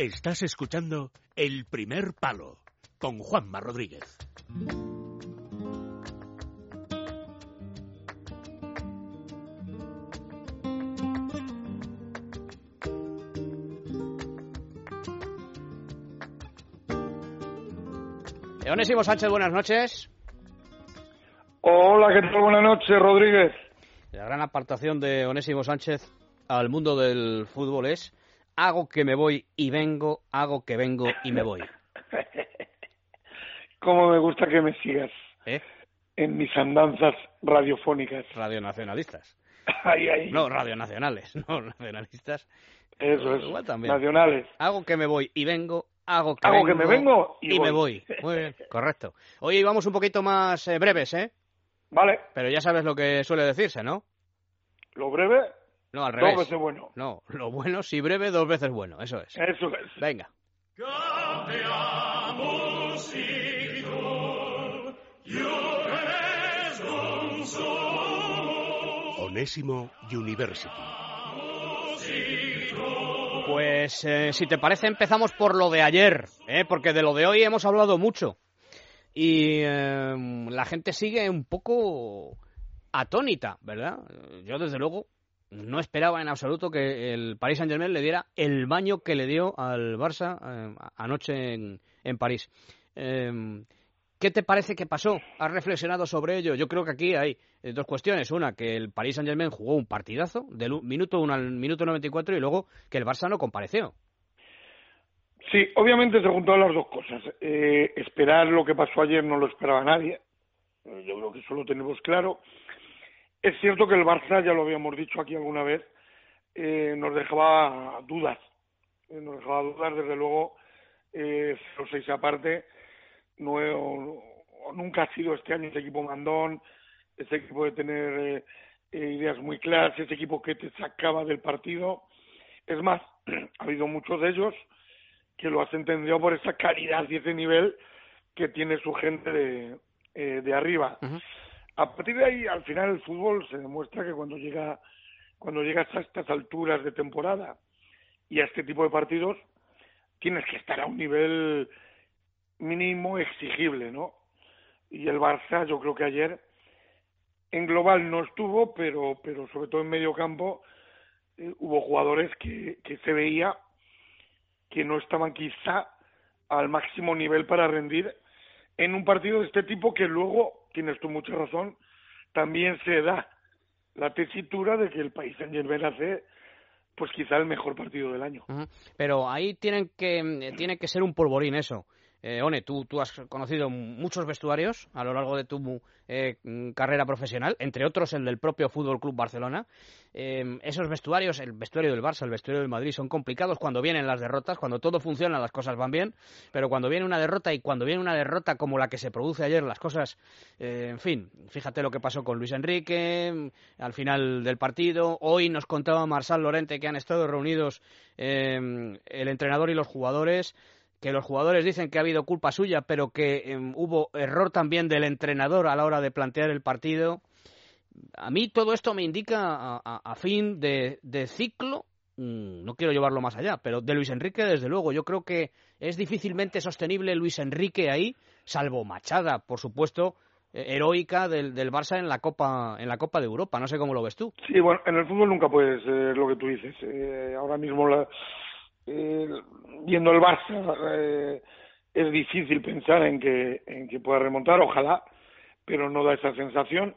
Estás escuchando El Primer Palo con Juanma Rodríguez. Onésimo Sánchez, buenas noches. Hola, ¿qué tal? Buenas noches, Rodríguez. La gran apartación de Onésimo Sánchez al mundo del fútbol es hago que me voy y vengo, hago que vengo y me voy. Cómo me gusta que me sigas ¿Eh? en mis andanzas radiofónicas. Radionacionalistas. Ay, ay. No, radionacionales, no nacionalistas. Eso es. Igual también. Nacionales. Hago que me voy y vengo, hago que Hago vengo que me vengo y, y me voy. Muy bien, correcto. Hoy vamos un poquito más eh, breves, ¿eh? Vale, Pero ya sabes lo que suele decirse, ¿no? lo breve, No, al revés. dos veces bueno. No, lo bueno, si breve, dos veces bueno. Eso es. Eso es. Venga. Onésimo University. Pues eh, si te parece empezamos por lo de ayer, ¿eh? porque de lo de hoy hemos hablado mucho. Y eh, la gente sigue un poco atónita, ¿verdad? Yo desde luego no esperaba en absoluto que el Paris Saint Germain le diera el baño que le dio al Barça eh, anoche en, París. Eh, ¿Qué te parece que pasó? ¿Has reflexionado sobre ello? Yo creo que aquí hay eh, dos cuestiones. Una, que el Paris Saint Germain jugó un partidazo del minuto 1 al minuto 94 y luego que el Barça no compareció. Sí, obviamente se juntaron las dos cosas. Eh, esperar lo que pasó ayer no lo esperaba nadie. Yo creo que eso lo tenemos claro. Es cierto que el Barça, ya lo habíamos dicho aquí alguna vez, eh, nos dejaba dudas. Eh, nos dejaba dudas, desde luego, eh, 0-6 aparte, no, he- nunca ha sido este año ese equipo mandón, ese equipo de tener eh, eh, ideas muy claras, ese equipo que te sacaba del partido. Es más, ha habido muchos de ellos que lo has entendido por esa calidad y ese nivel que tiene su gente de, eh, de arriba. Ujú. A partir de ahí, al final, el fútbol se demuestra que cuando llega cuando llegas a estas alturas de temporada y a este tipo de partidos, tienes que estar a un nivel mínimo exigible, ¿no? Y el Barça, yo creo que ayer, en global no estuvo, pero, pero sobre todo en medio campo, eh, hubo jugadores que, que se veía que no estaban quizá al máximo nivel para rendir en un partido de este tipo que luego, tienes tú mucha razón, también se da la tesitura de que el país Saint Germain hace pues quizá el mejor partido del año. Pero ahí tienen que, eh, tiene que ser un polvorín eso. Eh, One, tú, tú has conocido muchos vestuarios a lo largo de tu eh, carrera profesional, entre otros el del propio Fútbol Club Barcelona. Eh, esos vestuarios, el vestuario del Barça, el vestuario del Madrid, son complicados cuando vienen las derrotas, cuando todo funciona, las cosas van bien, pero cuando viene una derrota y cuando viene una derrota como la que se produce ayer, las cosas, eh, en fin, fíjate lo que pasó con Luis Enrique al final del partido. Hoy nos contaba Marsal Lorente que han estado reunidos eh, el entrenador y los jugadores que los jugadores dicen que ha habido culpa suya, pero que eh, hubo error también del entrenador a la hora de plantear el partido. A mí todo esto me indica a, a- fin de, ciclo, mm, no quiero llevarlo más allá, pero de Luis Enrique desde luego. Yo creo que es difícilmente sostenible Luis Enrique ahí, salvo Machada, por supuesto, eh, heroica del, del Barça en la Copa en la Copa de Europa. No sé cómo lo ves tú. Sí, bueno, en el fútbol nunca puedes lo que tú dices. Eh, ahora mismo, la, eh, viendo el Barça, eh, es difícil pensar en que, en que pueda remontar, ojalá, pero no da esa sensación.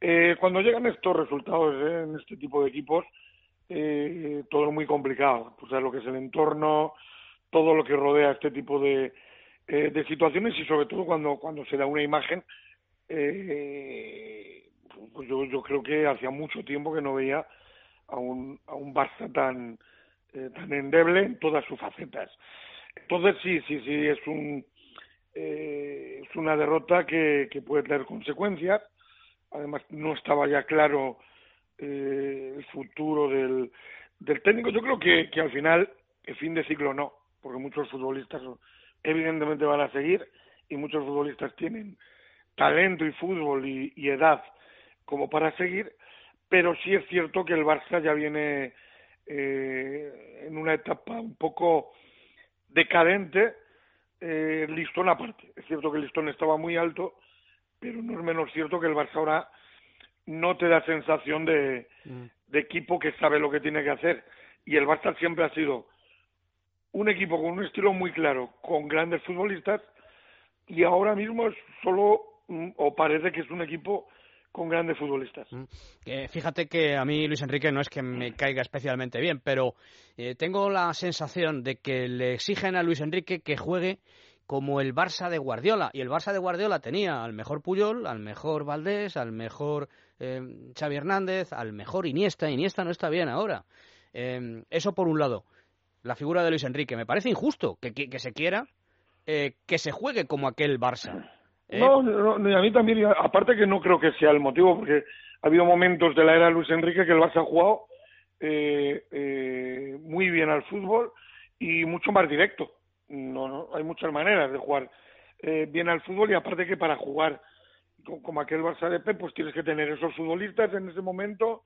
Eh, cuando llegan estos resultados eh, en este tipo de equipos, eh, todo es muy complicado. Pues sabes lo que es el entorno, todo lo que rodea este tipo de, eh, de situaciones y sobre todo cuando, se da una imagen pues yo, yo creo que hacía mucho tiempo que no veía a un, a un Barça tan, eh, tan endeble en todas sus facetas. Entonces sí, sí, sí, es un eh, es una derrota que, que puede tener consecuencias. Además no estaba ya claro eh, el futuro del, del técnico. Yo creo que, que al final el fin de ciclo no, porque muchos futbolistas evidentemente van a seguir y muchos futbolistas tienen talento y fútbol y, y edad como para seguir, pero sí es cierto que el Barça ya viene eh, en una etapa un poco decadente, eh, Listón aparte. Es cierto que Listón estaba muy alto, pero no es menos cierto que el Barça ahora no te da sensación de, mm. de equipo que sabe lo que tiene que hacer. Y el Barça siempre ha sido un equipo con un estilo muy claro, con grandes futbolistas, y ahora mismo es solo, mm, o parece que es un equipo con grandes futbolistas. Mm. fíjate que a mí Luis Enrique no es que me caiga especialmente bien, pero eh, tengo la sensación de que le exigen a Luis Enrique que juegue como el Barça de Guardiola. Y el Barça de Guardiola tenía al mejor Puyol, al mejor Valdés, al mejor eh, Xavi Hernández, al mejor Iniesta. Iniesta no está bien ahora. Eh, eso por un lado. La figura de Luis Enrique. Me parece injusto que, que, se quiera eh, que se juegue como aquel Barça. ¿Eh? No, no, a mí también, aparte que no creo que sea el motivo, porque ha habido momentos de la era de Luis Enrique que el Barça ha jugado eh, eh, muy bien al fútbol y mucho más directo. No, no, hay muchas maneras de jugar eh, bien al fútbol y aparte que para jugar como aquel Barça de Pep, pues tienes que tener esos futbolistas en ese momento,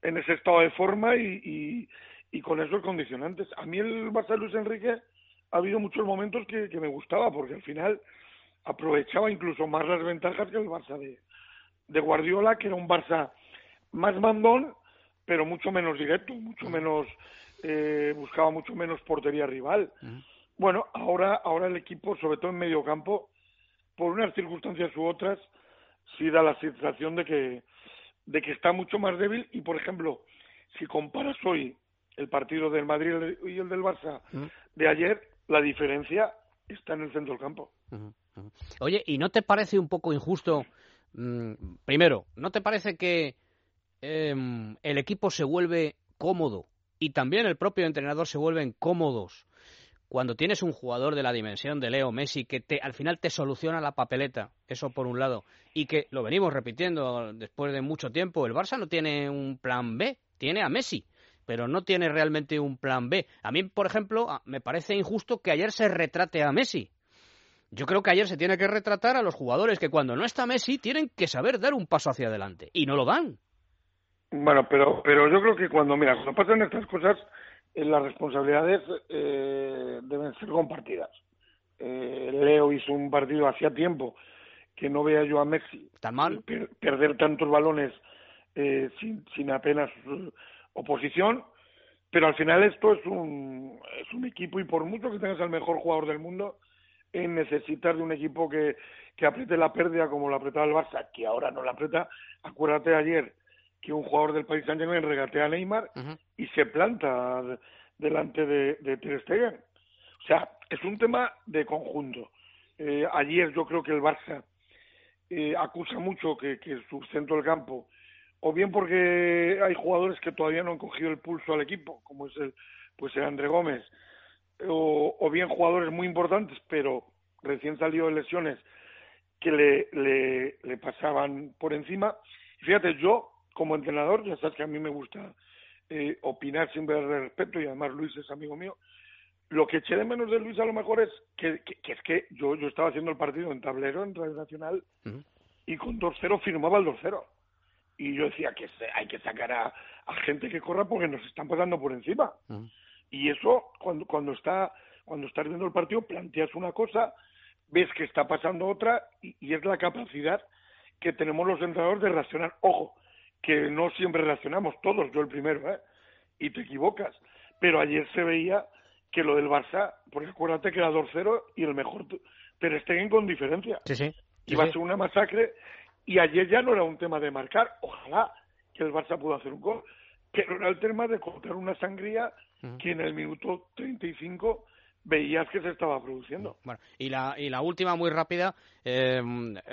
en ese estado de forma y, y, y con esos condicionantes. A mí el Barça de Luis Enrique ha habido muchos momentos que me gustaba porque al final aprovechaba incluso más las ventajas que el Barça de, de Guardiola, que era un Barça más mandón, pero mucho menos directo, mucho menos eh, buscaba mucho menos portería rival. Bueno, ahora ahora el equipo, sobre todo en medio campo, por unas circunstancias u otras, sí da la sensación de que de que está mucho más débil. Y por ejemplo, si comparas hoy el partido del Madrid y el del Barça de ayer, la diferencia está en el centro del campo. Oye, ¿y no te parece un poco injusto? Mm, primero, ¿no te parece que em, el equipo se vuelve cómodo y también el propio entrenador se vuelven cómodos cuando tienes un jugador de la dimensión de Leo Messi que al final te soluciona la papeleta, eso por un lado, y que lo venimos repitiendo después de mucho tiempo, el Barça no tiene un plan B, tiene a Messi, pero no tiene realmente un plan B. A mí, por ejemplo, me parece injusto que ayer se retrate a Messi, yo creo que ayer se tiene que retratar a los jugadores que cuando no está Messi tienen que saber dar un paso hacia adelante y no lo dan. Bueno, pero pero yo creo que cuando mira cuando pasan estas cosas eh, las responsabilidades eh, deben ser compartidas. Eh, Leo hizo un partido hacía tiempo que no vea yo a Messi tan mal perder tantos balones sin, sin apenas oposición pero al final esto es un es un equipo y por mucho que tengas al mejor jugador del mundo en necesitar de un equipo que, que apriete la pérdida como lo apretaba el Barça, que ahora no la aprieta. Acuérdate ayer que un jugador del país Saint-Germain regatea a Neymar y se planta delante de, de Ter Stegen. O sea, es un tema de conjunto. Eh, ayer yo creo que el Barça eh, acusa mucho que, que su centro del campo, o bien porque hay jugadores que todavía no han cogido el pulso al equipo, como es el, pues el André Gómez, o, o bien jugadores muy importantes, pero recién salido de lesiones que le, le, le pasaban por encima. Fíjate, yo como entrenador, ya sabes que a mí me gusta eh, opinar siempre de respeto y además Luis es amigo mío. Lo que eché de menos de Luis a lo mejor es que, que, es que yo, yo estaba haciendo el partido en tablero, en Radio Nacional, y con 2-0 firmaba el 2-0. Y yo decía que hay que sacar a, a, gente que corra porque nos están pasando por encima. Y eso, cuando, cuando, está, cuando estás viendo el partido, planteas una cosa, ves que está pasando otra, y, es la capacidad que tenemos los entrenadores de reaccionar. Ojo, que no siempre reaccionamos, todos, yo el primero, ¿eh? Y te equivocas. Pero ayer se veía que lo del Barça, porque acuérdate que era 2-0 y el mejor Ter Stegen con diferencia. Sí, sí. Iba a ser una masacre y ayer ya no era un tema de marcar, ojalá que el Barça pueda hacer un gol, pero era el tema de contar una sangría que en el minuto 35 veías que se estaba produciendo. Bueno, y la, y la última, muy rápida, eh,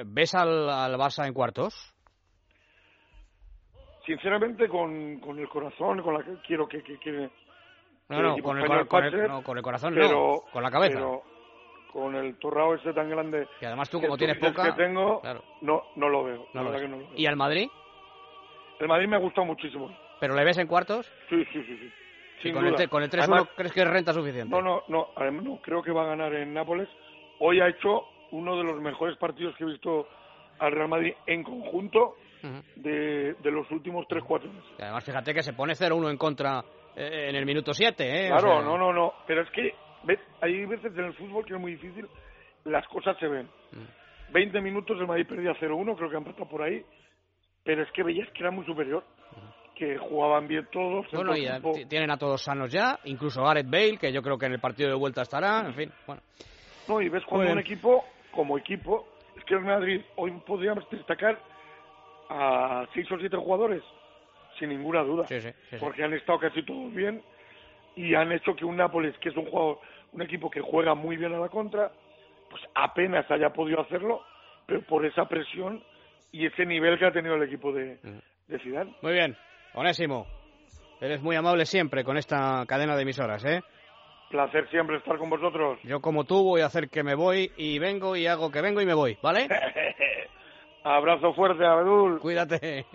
¿ves al, al Barça en cuartos? Sinceramente, con, con el corazón, con la que quiero que... que, que no, no, con el, con, el, no, con el, corazón no, con la cabeza. Pero con el torrao ese tan grande... Y además tú, como tienes poca... que tengo, no, no lo veo. No lo veo. ¿Y al Madrid? El Madrid me ha gustado muchísimo. ¿Pero le ves en cuartos? Sí, sí, sí. sí. ¿Y con, El, con el 3-1 crees que es renta suficiente? No, no, no, además, no, creo que va a ganar en Nápoles. Hoy ha hecho uno de los mejores partidos que he visto al Real Madrid en conjunto de, de, los últimos 3-4 meses. además, fíjate que se pone 0-1 en contra eh, en el minuto 7. ¿eh? Claro, no, no, no. Pero es que ¿ves? Hay veces en el fútbol que es muy difícil, las cosas se ven. Mm. 20 minutos el Madrid perdía 0-1, creo que han empezado por ahí, pero es que veías que era muy superior, que jugaban bien todos. Bueno, y del eh, campo. t- tienen a todos sanos ya, incluso Gareth Bale, que yo creo que en el partido de vuelta estará, en fin, bueno. No, y ves cuando Muy un equipo, como equipo, es que el Madrid hoy podríamos destacar a seis o siete jugadores, sin ninguna duda, Sí, sí, sí, sí. porque han estado casi todos bien y han hecho que un Nápoles, que es un jugador, un equipo que juega muy bien a la contra, pues apenas haya podido hacerlo, pero por esa presión y ese nivel que ha tenido el equipo de, de Zidane. Muy bien, Onésimo. Eres muy amable siempre con esta cadena de emisoras, ¿eh? Placer siempre estar con vosotros. Yo como tú voy a hacer que me voy y vengo y hago que vengo y me voy, ¿vale? Abrazo fuerte, Abdul. Cuídate.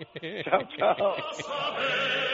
Chao, chao.